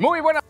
Muy buenas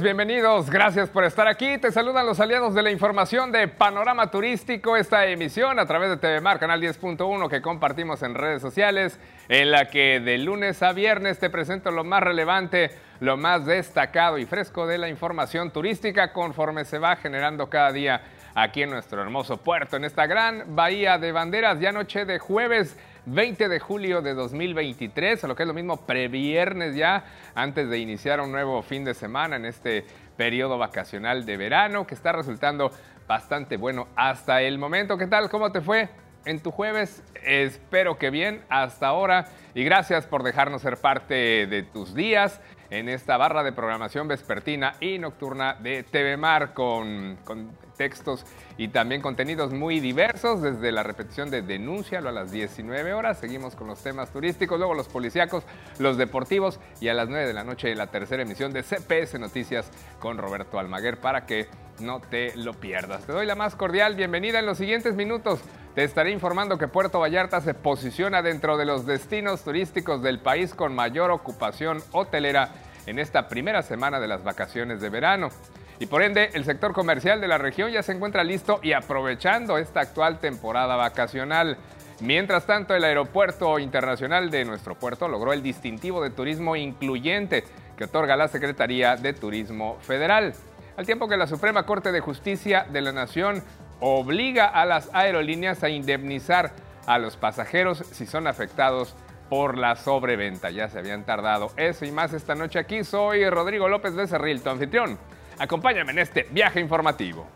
bienvenidos, gracias por estar aquí. Te saludan los aliados de la información de Panorama Turístico, esta emisión a través de TV Mar, Canal 10.1 que compartimos en redes sociales, en la que de lunes a viernes te presento lo más relevante, lo más destacado y fresco de la información turística conforme se va generando cada día aquí en nuestro hermoso puerto, en esta gran bahía de banderas, ya noche de jueves 20 de julio de 2023, o lo que es lo mismo, previernes ya, antes de iniciar un nuevo fin de semana en este periodo vacacional de verano, que está resultando bastante bueno hasta el momento. ¿Qué tal? ¿Cómo te fue? En tu jueves, espero que bien hasta ahora y gracias por dejarnos ser parte de tus días en esta barra de programación vespertina y nocturna de TV Mar con, con textos y también contenidos muy diversos, desde la repetición de Denúncialo a las 19 horas, seguimos con los temas turísticos, luego los policíacos, los deportivos y a las 9 de la noche la tercera emisión de CPS Noticias con Roberto Almaguer para que no te lo pierdas. Te doy la más cordial bienvenida en los siguientes minutos. Te estaré informando que Puerto Vallarta se posiciona dentro de los destinos turísticos del país con mayor ocupación hotelera en esta primera semana de las vacaciones de verano y por ende el sector comercial de la región ya se encuentra listo y aprovechando esta actual temporada vacacional. Mientras tanto, el aeropuerto internacional de nuestro puerto logró el distintivo de turismo incluyente que otorga la Secretaría de Turismo Federal, al tiempo que la Suprema Corte de Justicia de la Nación obliga a las aerolíneas a indemnizar a los pasajeros si son afectados por la sobreventa. Ya se habían tardado eso y más esta noche aquí. Soy Rodrigo López Becerril, tu anfitrión Acompáñame en este viaje informativo.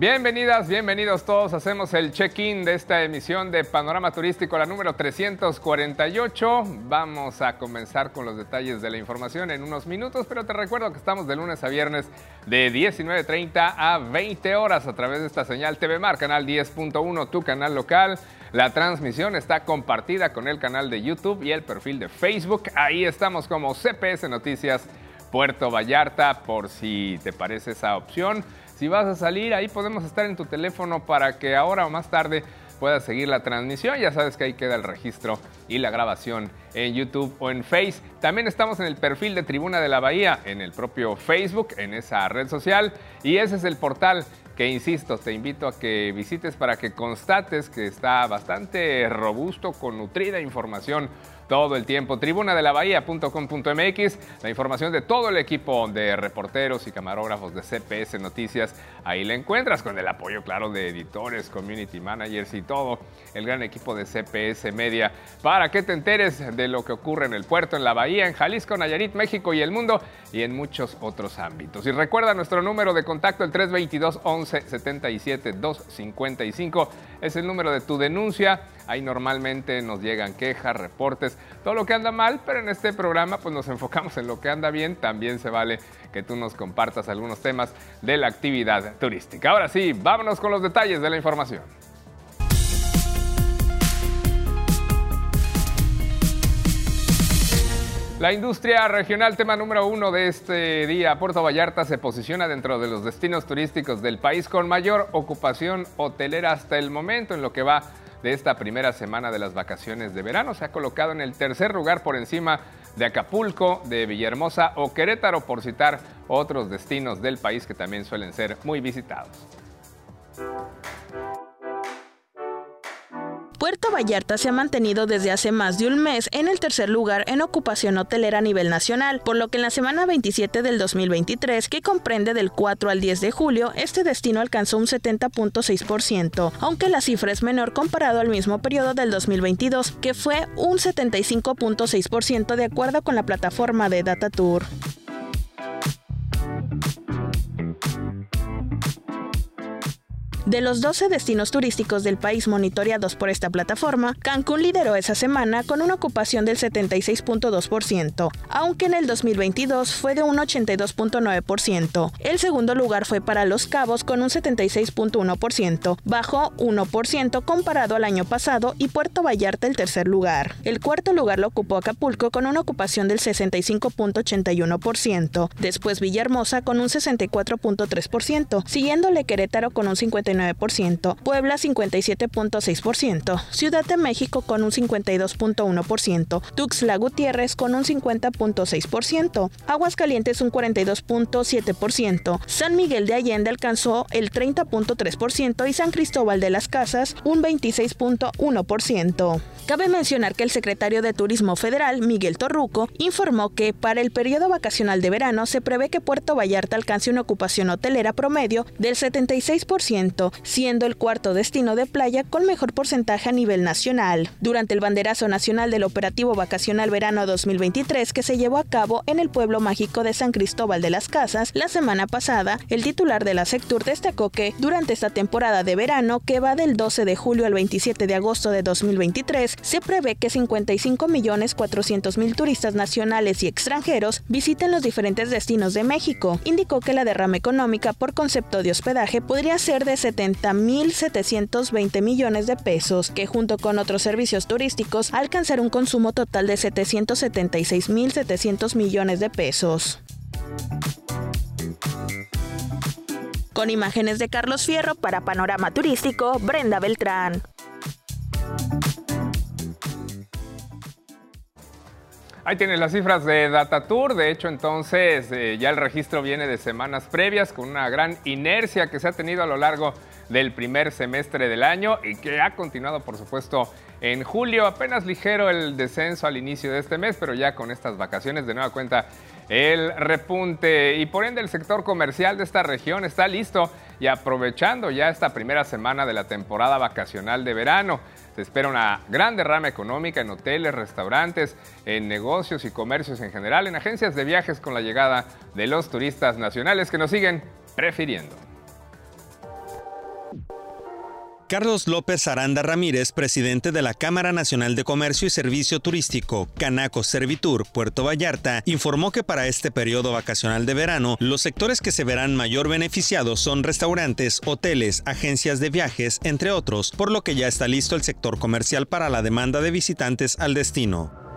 Bienvenidas, bienvenidos todos. Hacemos el check-in de esta emisión de Panorama Turístico, la número 348. Vamos a comenzar con los detalles de la información en unos minutos, pero te recuerdo que estamos de lunes a viernes de 19.30 a 20 horas a través de esta señal TV Mar, canal 10.1, tu canal local. La transmisión está compartida con el canal de YouTube y el perfil de Facebook. Ahí estamos como CPS Noticias Puerto Vallarta, por si te parece esa opción. Si vas a salir, ahí podemos estar en tu teléfono para que ahora o más tarde puedas seguir la transmisión. Ya sabes que ahí queda el registro y la grabación en YouTube o en Face. También estamos en el perfil de Tribuna de la Bahía, en el propio Facebook, en esa red social. Y ese es el portal que, insisto, te invito a que visites para que constates que está bastante robusto, con nutrida información todo el tiempo. Tribuna de la Bahía.com.mx, la información de todo el equipo de reporteros y camarógrafos de CPS Noticias. Ahí la encuentras con el apoyo, claro, de editores, community managers y todo el gran equipo de CPS Media para que te enteres de lo que ocurre en el puerto, en la Bahía, en Jalisco, Nayarit, México y el mundo y en muchos otros ámbitos. Y recuerda nuestro número de contacto, el 322 11 77 255 es el número de tu denuncia. Ahí normalmente nos llegan quejas, reportes, todo lo que anda mal, pero en este programa pues nos enfocamos en lo que anda bien. También se vale que tú nos compartas algunos temas de la actividad turística. Ahora sí, vámonos con los detalles de la información. La industria regional, tema número uno de este día, Puerto Vallarta se posiciona dentro de los destinos turísticos del país con mayor ocupación hotelera hasta el momento en lo que va de esta primera semana de las vacaciones de verano. Se ha colocado en el tercer lugar por encima de Acapulco, de Villahermosa o Querétaro, por citar otros destinos del país que también suelen ser muy visitados. Puerto Vallarta se ha mantenido desde hace más de un mes en el tercer lugar en ocupación hotelera a nivel nacional, por lo que en la semana 27 del 2023, que comprende del 4 al 10 de julio, este destino alcanzó un 70.6%, aunque la cifra es menor comparado al mismo periodo del 2022, que fue un 75.6% de acuerdo con la plataforma de Data Tour. De los 12 destinos turísticos del país monitoreados por esta plataforma, Cancún lideró esa semana con una ocupación del 76.2%, aunque en el 2022 fue de un 82.9%. El segundo lugar fue para Los Cabos con un 76.1%, bajó 1% comparado al año pasado y Puerto Vallarta el tercer lugar. El cuarto lugar lo ocupó Acapulco con una ocupación del 65.81%, después Villahermosa con un 64.3%, siguiéndole Querétaro con un 59%, Puebla 57.6%, Ciudad de México con un 52.1%, Tuxtla Gutiérrez con un 50.6%, Aguascalientes un 42.7%, San Miguel de Allende alcanzó el 30.3% y San Cristóbal de las Casas un 26.1%. Cabe mencionar que el secretario de Turismo Federal, Miguel Torruco, informó que para el periodo vacacional de verano se prevé que Puerto Vallarta alcance una ocupación hotelera promedio del 76%, siendo el cuarto destino de playa con mejor porcentaje a nivel nacional. Durante el banderazo nacional del operativo vacacional verano 2023 que se llevó a cabo en el pueblo mágico de San Cristóbal de las Casas la semana pasada, el titular de la Sectur destacó que durante esta temporada de verano que va del 12 de julio al 27 de agosto de 2023 se prevé que 55 millones 400 mil turistas nacionales y extranjeros visiten los diferentes destinos de México. Indicó que la derrama económica por concepto de hospedaje podría ser de 70 mil 720 millones de pesos, que junto con otros servicios turísticos alcanzará un consumo total de 776 mil 700 millones de pesos. Con imágenes de Carlos Fierro para Panorama Turístico, Brenda Beltrán. Ahí tienen las cifras de Datatour. De hecho, entonces eh, ya el registro viene de semanas previas con una gran inercia que se ha tenido a lo largo del primer semestre del año y que ha continuado, por supuesto, en julio. Apenas ligero el descenso al inicio de este mes, pero ya con estas vacaciones de nueva cuenta el repunte y por ende el sector comercial de esta región está listo y aprovechando ya esta primera semana de la temporada vacacional de verano. Se espera una gran derrama económica en hoteles, restaurantes, en negocios y comercios en general, en agencias de viajes con la llegada de los turistas nacionales que nos siguen prefiriendo. Carlos López Aranda Ramírez, presidente de la Cámara Nacional de Comercio y Servicio Turístico, Canaco Servitur, Puerto Vallarta, informó que para este periodo vacacional de verano, los sectores que se verán mayor beneficiados son restaurantes, hoteles, agencias de viajes, entre otros, por lo que ya está listo el sector comercial para la demanda de visitantes al destino.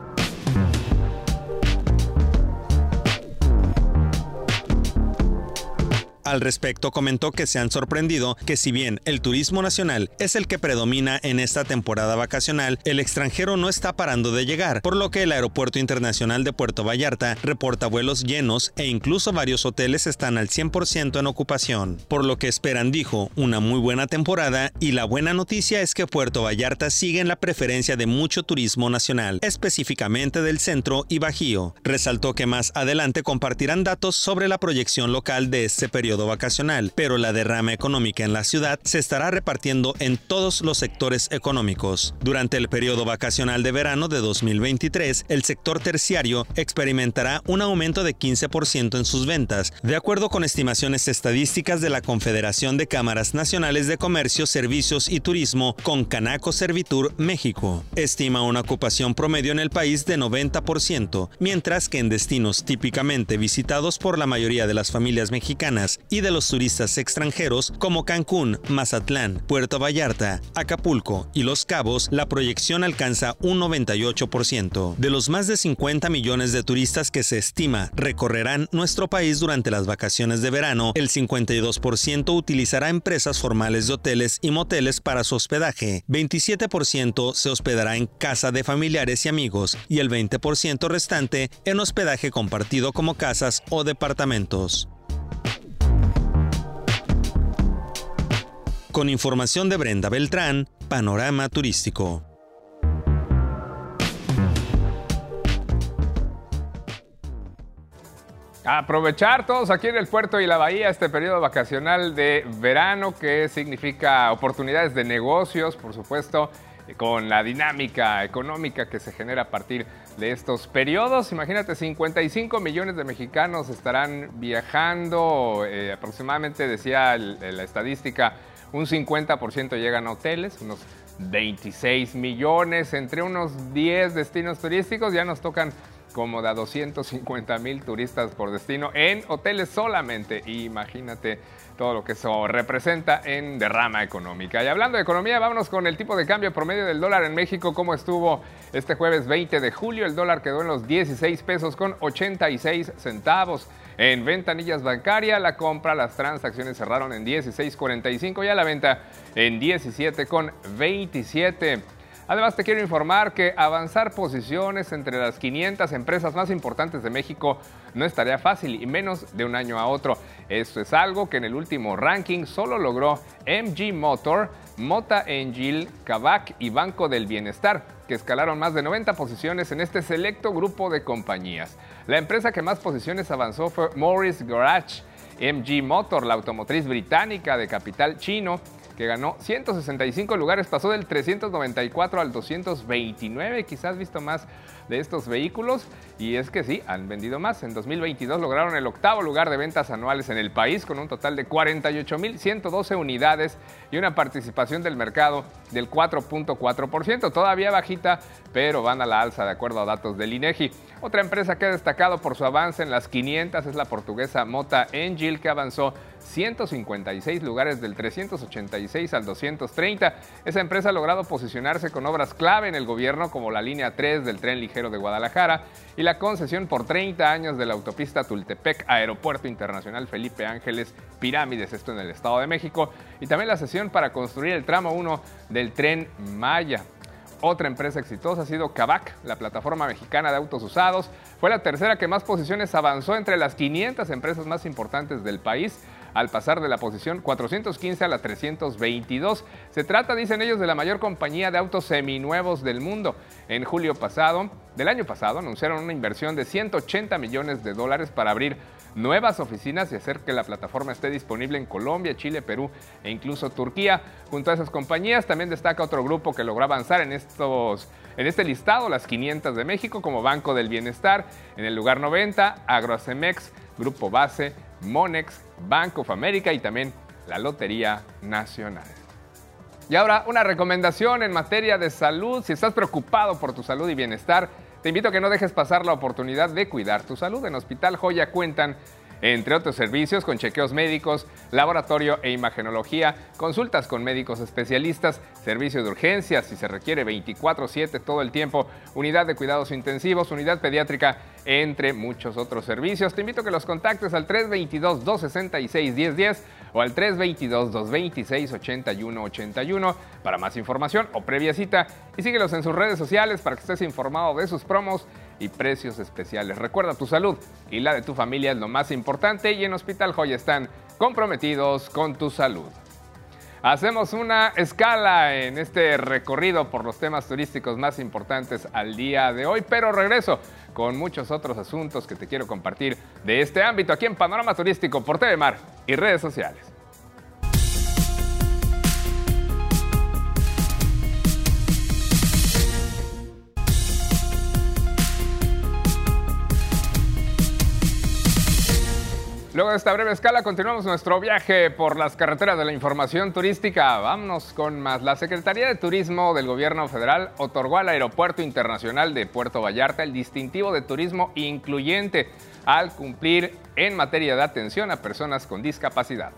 Al respecto comentó que se han sorprendido que si bien el turismo nacional es el que predomina en esta temporada vacacional, el extranjero no está parando de llegar, por lo que el Aeropuerto Internacional de Puerto Vallarta reporta vuelos llenos e incluso varios hoteles están al 100% en ocupación. Por lo que esperan, dijo, una muy buena temporada y la buena noticia es que Puerto Vallarta sigue en la preferencia de mucho turismo nacional, específicamente del centro y bajío. Resaltó que más adelante compartirán datos sobre la proyección local de este periodo vacacional, pero la derrama económica en la ciudad se estará repartiendo en todos los sectores económicos. Durante el periodo vacacional de verano de 2023, el sector terciario experimentará un aumento de 15% en sus ventas, de acuerdo con estimaciones estadísticas de la Confederación de Cámaras Nacionales de Comercio, Servicios y Turismo con Canaco Servitur México. Estima una ocupación promedio en el país de 90%, mientras que en destinos típicamente visitados por la mayoría de las familias mexicanas y de los turistas extranjeros como Cancún, Mazatlán, Puerto Vallarta, Acapulco y Los Cabos, la proyección alcanza un 98%. De los más de 50 millones de turistas que se estima recorrerán nuestro país durante las vacaciones de verano, el 52% utilizará empresas formales de hoteles y moteles para su hospedaje, 27% se hospedará en casa de familiares y amigos y el 20% restante en hospedaje compartido como casas o departamentos. Con información de Brenda Beltrán, Panorama Turístico. Aprovechar todos aquí en el puerto y la bahía este periodo vacacional de verano que significa oportunidades de negocios, por supuesto, con la dinámica económica que se genera a partir de estos periodos. Imagínate, 55 millones de mexicanos estarán viajando, eh, aproximadamente decía la estadística, un 50% llegan a hoteles, unos 26 millones entre unos 10 destinos turísticos, ya nos tocan como de a 250 mil turistas por destino en hoteles solamente. Imagínate todo lo que eso representa en derrama económica. Y hablando de economía, vámonos con el tipo de cambio promedio del dólar en México, cómo estuvo este jueves 20 de julio. El dólar quedó en los 16 pesos con 86 centavos. En ventanillas bancaria, la compra, las transacciones cerraron en 16.45 y a la venta en 17.27. Además, te quiero informar que avanzar posiciones entre las 500 empresas más importantes de México no estaría fácil y menos de un año a otro. Esto es algo que en el último ranking solo logró MG Motor, Mota Engil, Kavak y Banco del Bienestar, que escalaron más de 90 posiciones en este selecto grupo de compañías. La empresa que más posiciones avanzó fue Morris Garage. MG Motor, la automotriz británica de capital chino, que ganó 165 lugares, pasó del 394 al 229, quizás visto más de estos vehículos. Y es que sí, han vendido más. En 2022 lograron el octavo lugar de ventas anuales en el país con un total de 48.112 unidades y una participación del mercado del 4.4%, todavía bajita, pero van a la alza de acuerdo a datos del INEGI. Otra empresa que ha destacado por su avance en las 500 es la portuguesa Mota Engil, que avanzó 156 lugares del 386 al 230. Esa empresa ha logrado posicionarse con obras clave en el gobierno como la línea 3 del tren ligero de Guadalajara y la concesión por 30 años de la autopista Tultepec Aeropuerto Internacional Felipe Ángeles Pirámides, esto en el Estado de México, y también la sesión para construir el tramo 1 del tren Maya. Otra empresa exitosa ha sido Kavak, la plataforma mexicana de autos usados. Fue la tercera que más posiciones avanzó entre las 500 empresas más importantes del país al pasar de la posición 415 a la 322. Se trata, dicen ellos, de la mayor compañía de autos seminuevos del mundo. En julio pasado, del año pasado, anunciaron una inversión de 180 millones de dólares para abrir nuevas oficinas y hacer que la plataforma esté disponible en Colombia, Chile, Perú e incluso Turquía. Junto a esas compañías también destaca otro grupo que logró avanzar en estos en este listado, las 500 de México como Banco del Bienestar, en el lugar 90, Agrocemex, Grupo Base, Monex, Bank of America y también la Lotería Nacional. Y ahora una recomendación en materia de salud. Si estás preocupado por tu salud y bienestar, te invito a que no dejes pasar la oportunidad de cuidar tu salud. En Hospital Joya cuentan entre otros servicios con chequeos médicos, laboratorio e imagenología, consultas con médicos especialistas, servicio de urgencias si se requiere 24/7 todo el tiempo, unidad de cuidados intensivos, unidad pediátrica, entre muchos otros servicios. Te invito a que los contactes al 322-266-1010 o al 322-226-8181 para más información o previa cita y síguelos en sus redes sociales para que estés informado de sus promos y precios especiales. Recuerda tu salud y la de tu familia es lo más importante y en Hospital Joya están comprometidos con tu salud. Hacemos una escala en este recorrido por los temas turísticos más importantes al día de hoy, pero regreso con muchos otros asuntos que te quiero compartir de este ámbito aquí en Panorama Turístico por TV Mar y redes sociales. Luego de esta breve escala, continuamos nuestro viaje por las carreteras de la información turística. Vámonos con más. La Secretaría de Turismo del Gobierno Federal otorgó al Aeropuerto Internacional de Puerto Vallarta el distintivo de turismo incluyente al cumplir en materia de atención a personas con discapacidad.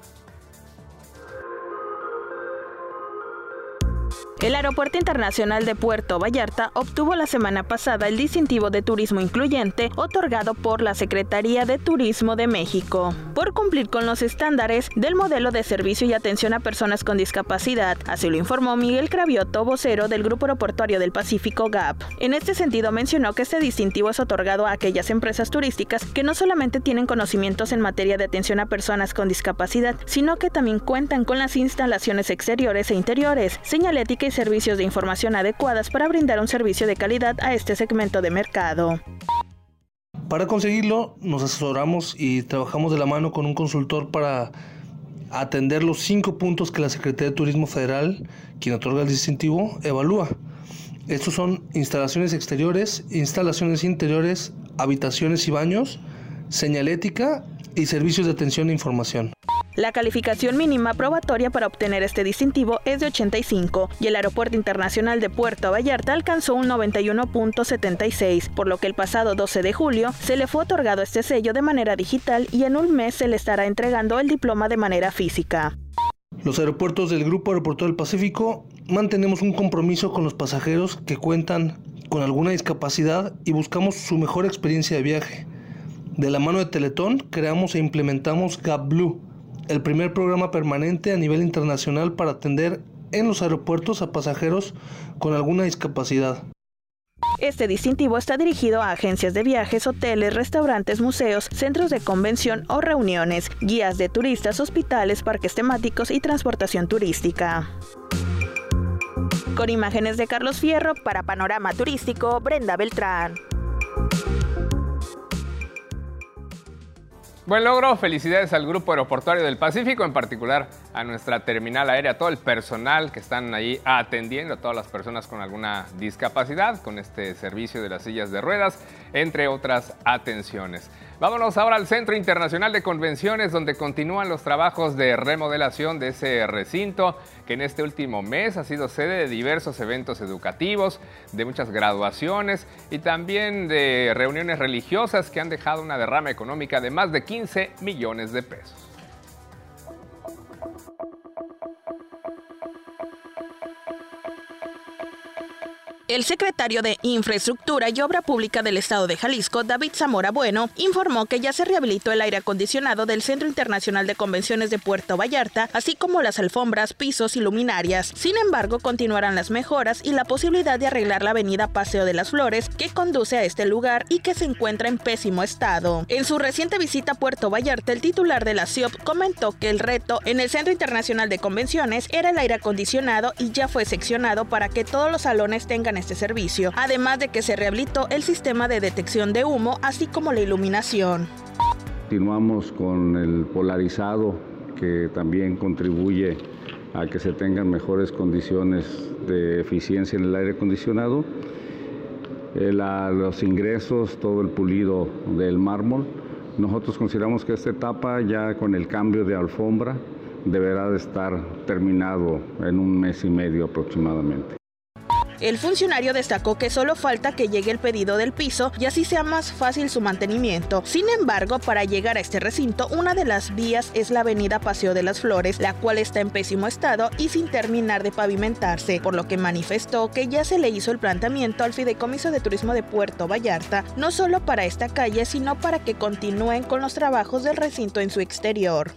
El Aeropuerto Internacional de Puerto Vallarta obtuvo la semana pasada el distintivo de turismo incluyente otorgado por la Secretaría de Turismo de México por cumplir con los estándares del modelo de servicio y atención a personas con discapacidad, así lo informó Miguel Cravioto, vocero del Grupo Aeroportuario del Pacífico GAP. En este sentido mencionó que este distintivo es otorgado a aquellas empresas turísticas que no solamente tienen conocimientos en materia de atención a personas con discapacidad, sino que también cuentan con las instalaciones exteriores e interiores, señalética y servicios de información adecuadas para brindar un servicio de calidad a este segmento de mercado. Para conseguirlo, nos asesoramos y trabajamos de la mano con un consultor para atender los cinco puntos que la Secretaría de Turismo Federal, quien otorga el distintivo, evalúa. Estos son instalaciones exteriores, instalaciones interiores, habitaciones y baños, señalética y servicios de atención e información. La calificación mínima probatoria para obtener este distintivo es de 85 y el Aeropuerto Internacional de Puerto Vallarta alcanzó un 91.76, por lo que el pasado 12 de julio se le fue otorgado este sello de manera digital y en un mes se le estará entregando el diploma de manera física. Los aeropuertos del Grupo Aeropuerto del Pacífico mantenemos un compromiso con los pasajeros que cuentan con alguna discapacidad y buscamos su mejor experiencia de viaje. De la mano de Teletón creamos e implementamos Gap Blue, el primer programa permanente a nivel internacional para atender en los aeropuertos a pasajeros con alguna discapacidad. Este distintivo está dirigido a agencias de viajes, hoteles, restaurantes, museos, centros de convención o reuniones, guías de turistas, hospitales, parques temáticos y transportación turística. Con imágenes de Carlos Fierro para Panorama Turístico, Brenda Beltrán. Buen logro, felicidades al Grupo Aeroportuario del Pacífico, en particular a nuestra terminal aérea, todo el personal que están ahí atendiendo a todas las personas con alguna discapacidad con este servicio de las sillas de ruedas, entre otras atenciones. Vámonos ahora al Centro Internacional de Convenciones, donde continúan los trabajos de remodelación de ese recinto, que en este último mes ha sido sede de diversos eventos educativos, de muchas graduaciones y también de reuniones religiosas que han dejado una derrama económica de más de 15 millones de pesos. El secretario de Infraestructura y Obra Pública del Estado de Jalisco, David Zamora Bueno, informó que ya se rehabilitó el aire acondicionado del Centro Internacional de Convenciones de Puerto Vallarta, así como las alfombras, pisos y luminarias. Sin embargo, continuarán las mejoras y la posibilidad de arreglar la avenida Paseo de las Flores, que conduce a este lugar y que se encuentra en pésimo estado. En su reciente visita a Puerto Vallarta, el titular de la CIOP comentó que el reto en el Centro Internacional de Convenciones era el aire acondicionado y ya fue seccionado para que todos los salones tengan este servicio, además de que se rehabilitó el sistema de detección de humo, así como la iluminación. Continuamos con el polarizado que también contribuye a que se tengan mejores condiciones de eficiencia en el aire acondicionado. Eh, los ingresos, todo el pulido del mármol. Nosotros consideramos que esta etapa ya con el cambio de alfombra deberá de estar terminado en un mes y medio aproximadamente. El funcionario destacó que solo falta que llegue el pedido del piso y así sea más fácil su mantenimiento. Sin embargo, para llegar a este recinto, una de las vías es la avenida Paseo de las Flores, la cual está en pésimo estado y sin terminar de pavimentarse, por lo que manifestó que ya se le hizo el planteamiento al Fideicomiso de Turismo de Puerto Vallarta, no solo para esta calle, sino para que continúen con los trabajos del recinto en su exterior.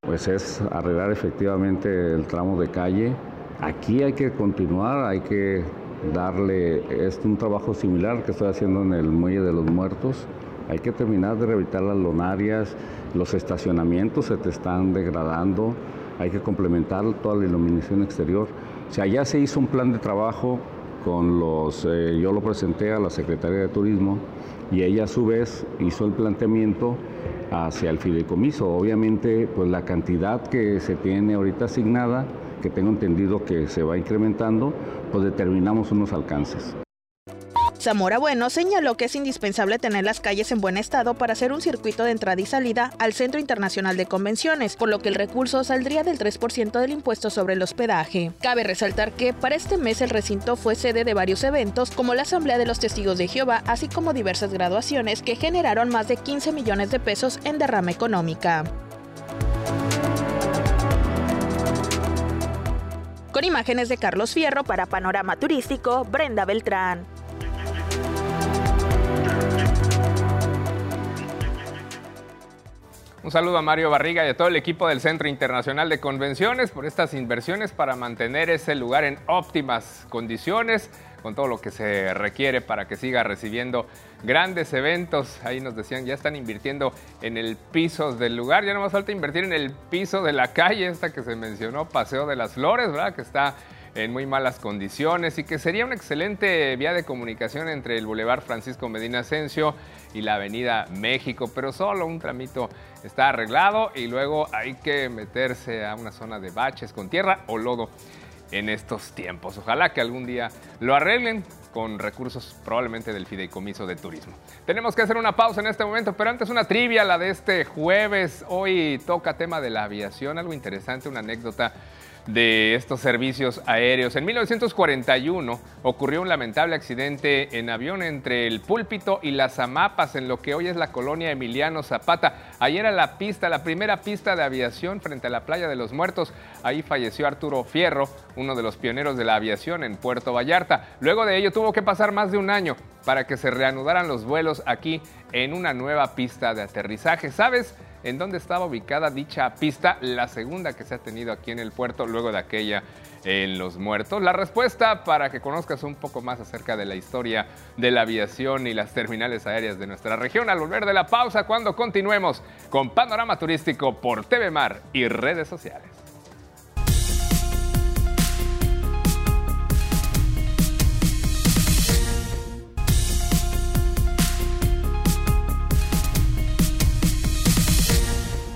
Pues es arreglar efectivamente el tramo de calle Aquí hay que continuar, hay que darle es un trabajo similar que estoy haciendo en el Muelle de los Muertos. Hay que terminar de rehabilitar las lonarias, los estacionamientos se te están degradando, hay que complementar toda la iluminación exterior. O sea, ya se hizo un plan de trabajo con los, eh, yo lo presenté a la Secretaría de Turismo y ella a su vez hizo el planteamiento hacia el fideicomiso. Obviamente, pues la cantidad que se tiene ahorita asignada que tengo entendido que se va incrementando, pues determinamos unos alcances. Zamora Bueno señaló que es indispensable tener las calles en buen estado para hacer un circuito de entrada y salida al Centro Internacional de Convenciones, por lo que el recurso saldría del 3% del impuesto sobre el hospedaje. Cabe resaltar que para este mes el recinto fue sede de varios eventos, como la Asamblea de los Testigos de Jehová, así como diversas graduaciones que generaron más de 15 millones de pesos en derrama económica. Con imágenes de Carlos Fierro para Panorama Turístico, Brenda Beltrán. Un saludo a Mario Barriga y a todo el equipo del Centro Internacional de Convenciones por estas inversiones para mantener ese lugar en óptimas condiciones con todo lo que se requiere para que siga recibiendo grandes eventos. Ahí nos decían, ya están invirtiendo en el piso del lugar, ya no más falta invertir en el piso de la calle, esta que se mencionó, Paseo de las Flores, ¿verdad? Que está en muy malas condiciones y que sería una excelente vía de comunicación entre el Boulevard Francisco Medina Asensio y la Avenida México, pero solo un tramito está arreglado y luego hay que meterse a una zona de baches con tierra o lodo. En estos tiempos. Ojalá que algún día lo arreglen con recursos probablemente del fideicomiso de turismo. Tenemos que hacer una pausa en este momento, pero antes una trivia, la de este jueves. Hoy toca tema de la aviación, algo interesante, una anécdota de estos servicios aéreos. En 1941 ocurrió un lamentable accidente en avión entre el Púlpito y las Amapas, en lo que hoy es la colonia Emiliano Zapata. Ahí era la pista, la primera pista de aviación frente a la playa de los Muertos. Ahí falleció Arturo Fierro, uno de los pioneros de la aviación en Puerto Vallarta. Luego de ello tuvo que pasar más de un año para que se reanudaran los vuelos aquí en una nueva pista de aterrizaje. ¿Sabes? En dónde estaba ubicada dicha pista, la segunda que se ha tenido aquí en el puerto luego de aquella en Los Muertos. La respuesta para que conozcas un poco más acerca de la historia de la aviación y las terminales aéreas de nuestra región al volver de la pausa cuando continuemos con Panorama Turístico por TV Mar y redes sociales.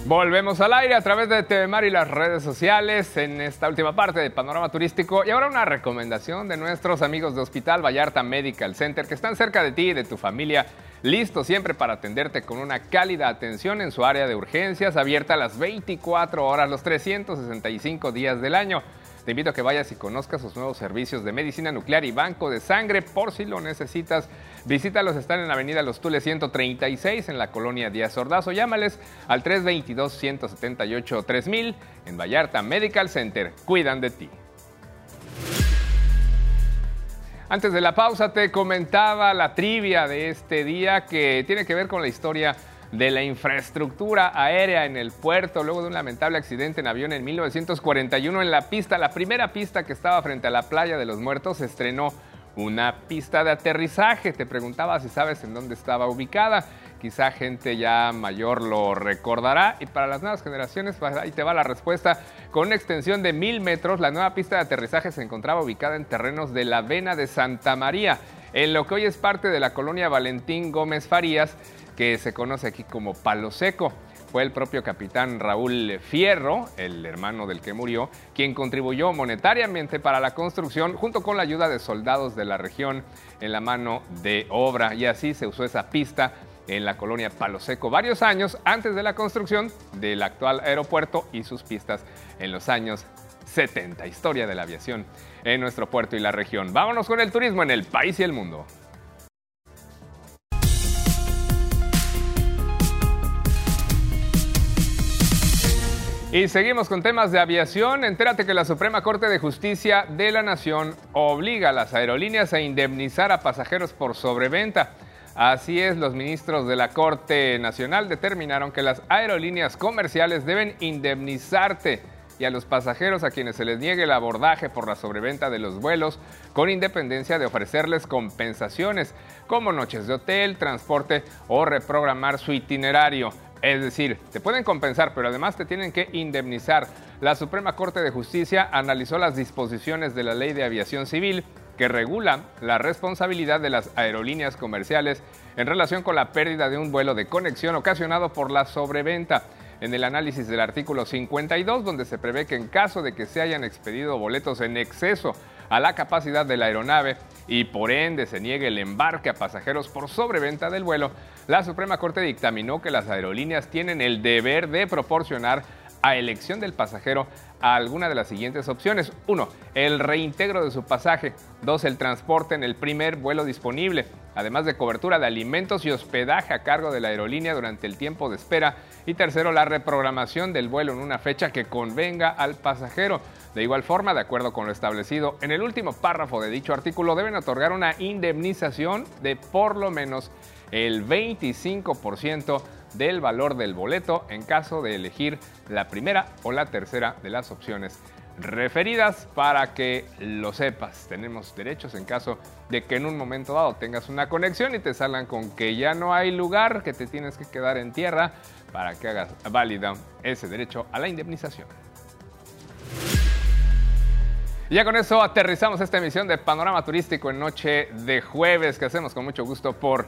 Volvemos al aire a través de TV Mar y las redes sociales en esta última parte de Panorama Turístico. Y ahora una recomendación de nuestros amigos de Hospital Vallarta Medical Center que están cerca de ti y de tu familia, listos siempre para atenderte con una cálida atención en su área de urgencias, abierta a las 24 horas, los 365 días del año. Te invito a que vayas y conozcas sus nuevos servicios de medicina nuclear y banco de sangre por si lo necesitas. Visítalos, están en Avenida Los Tules 136 en la colonia Díaz Ordazo. Llámales al 322-178-3000 en Vallarta Medical Center. Cuidan de ti. Antes de la pausa te comentaba la trivia de este día que tiene que ver con la historia de la infraestructura aérea en el puerto luego de un lamentable accidente en avión en 1941 en la pista, la primera pista que estaba frente a la playa de los muertos, se estrenó una pista de aterrizaje. Te preguntaba si sabes en dónde estaba ubicada. Quizá gente ya mayor lo recordará. Y para las nuevas generaciones, pues, ahí te va la respuesta. Con una extensión de mil metros, la nueva pista de aterrizaje se encontraba ubicada en terrenos de la Vena de Santa María, en lo que hoy es parte de la colonia Valentín Gómez Farías que se conoce aquí como Palo Seco. Fue el propio capitán Raúl Fierro, el hermano del que murió, quien contribuyó monetariamente para la construcción junto con la ayuda de soldados de la región en la mano de obra. Y así se usó esa pista en la colonia Palo Seco varios años antes de la construcción del actual aeropuerto y sus pistas en los años 70. Historia de la aviación en nuestro puerto y la región. Vámonos con el turismo en el país y el mundo. Y seguimos con temas de aviación. Entérate que la Suprema Corte de Justicia de la Nación obliga a las aerolíneas a indemnizar a pasajeros por sobreventa. Así es, los ministros de la Corte Nacional determinaron que las aerolíneas comerciales deben indemnizarte y a los pasajeros a quienes se les niegue el abordaje por la sobreventa de los vuelos, con independencia de ofrecerles compensaciones, como noches de hotel, transporte o reprogramar su itinerario. Es decir, te pueden compensar, pero además te tienen que indemnizar. La Suprema Corte de Justicia analizó las disposiciones de la Ley de Aviación Civil que regula la responsabilidad de las aerolíneas comerciales en relación con la pérdida de un vuelo de conexión ocasionado por la sobreventa. En el análisis del artículo 52, donde se prevé que en caso de que se hayan expedido boletos en exceso a la capacidad de la aeronave y por ende se niegue el embarque a pasajeros por sobreventa del vuelo, la Suprema Corte dictaminó que las aerolíneas tienen el deber de proporcionar a elección del pasajero a alguna de las siguientes opciones. Uno, el reintegro de su pasaje. Dos, el transporte en el primer vuelo disponible, además de cobertura de alimentos y hospedaje a cargo de la aerolínea durante el tiempo de espera. Y tercero, la reprogramación del vuelo en una fecha que convenga al pasajero. De igual forma, de acuerdo con lo establecido en el último párrafo de dicho artículo, deben otorgar una indemnización de por lo menos el 25% del valor del boleto en caso de elegir la primera o la tercera de las opciones referidas para que lo sepas. Tenemos derechos en caso de que en un momento dado tengas una conexión y te salgan con que ya no hay lugar, que te tienes que quedar en tierra para que hagas válida ese derecho a la indemnización. Ya con eso aterrizamos esta emisión de Panorama Turístico en noche de jueves que hacemos con mucho gusto por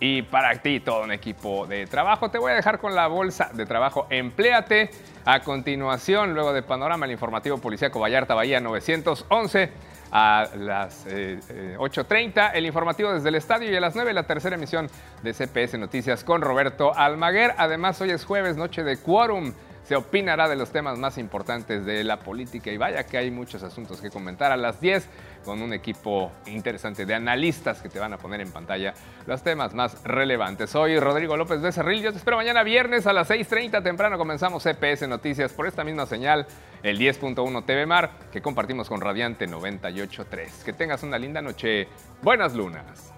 y para ti todo un equipo de trabajo. Te voy a dejar con la bolsa de trabajo Empléate. A continuación, luego de Panorama, el informativo policíaco Vallarta Bahía 911 a las 8.30, eh, eh, el informativo desde el estadio y a las 9 la tercera emisión de CPS Noticias con Roberto Almaguer. Además, hoy es jueves, noche de quórum se opinará de los temas más importantes de la política y vaya que hay muchos asuntos que comentar a las 10 con un equipo interesante de analistas que te van a poner en pantalla los temas más relevantes. Soy Rodrigo López de Cerril, yo te espero mañana viernes a las 6.30 temprano comenzamos CPS Noticias por esta misma señal, el 10.1 TV Mar que compartimos con Radiante 98.3. Que tengas una linda noche, buenas lunas.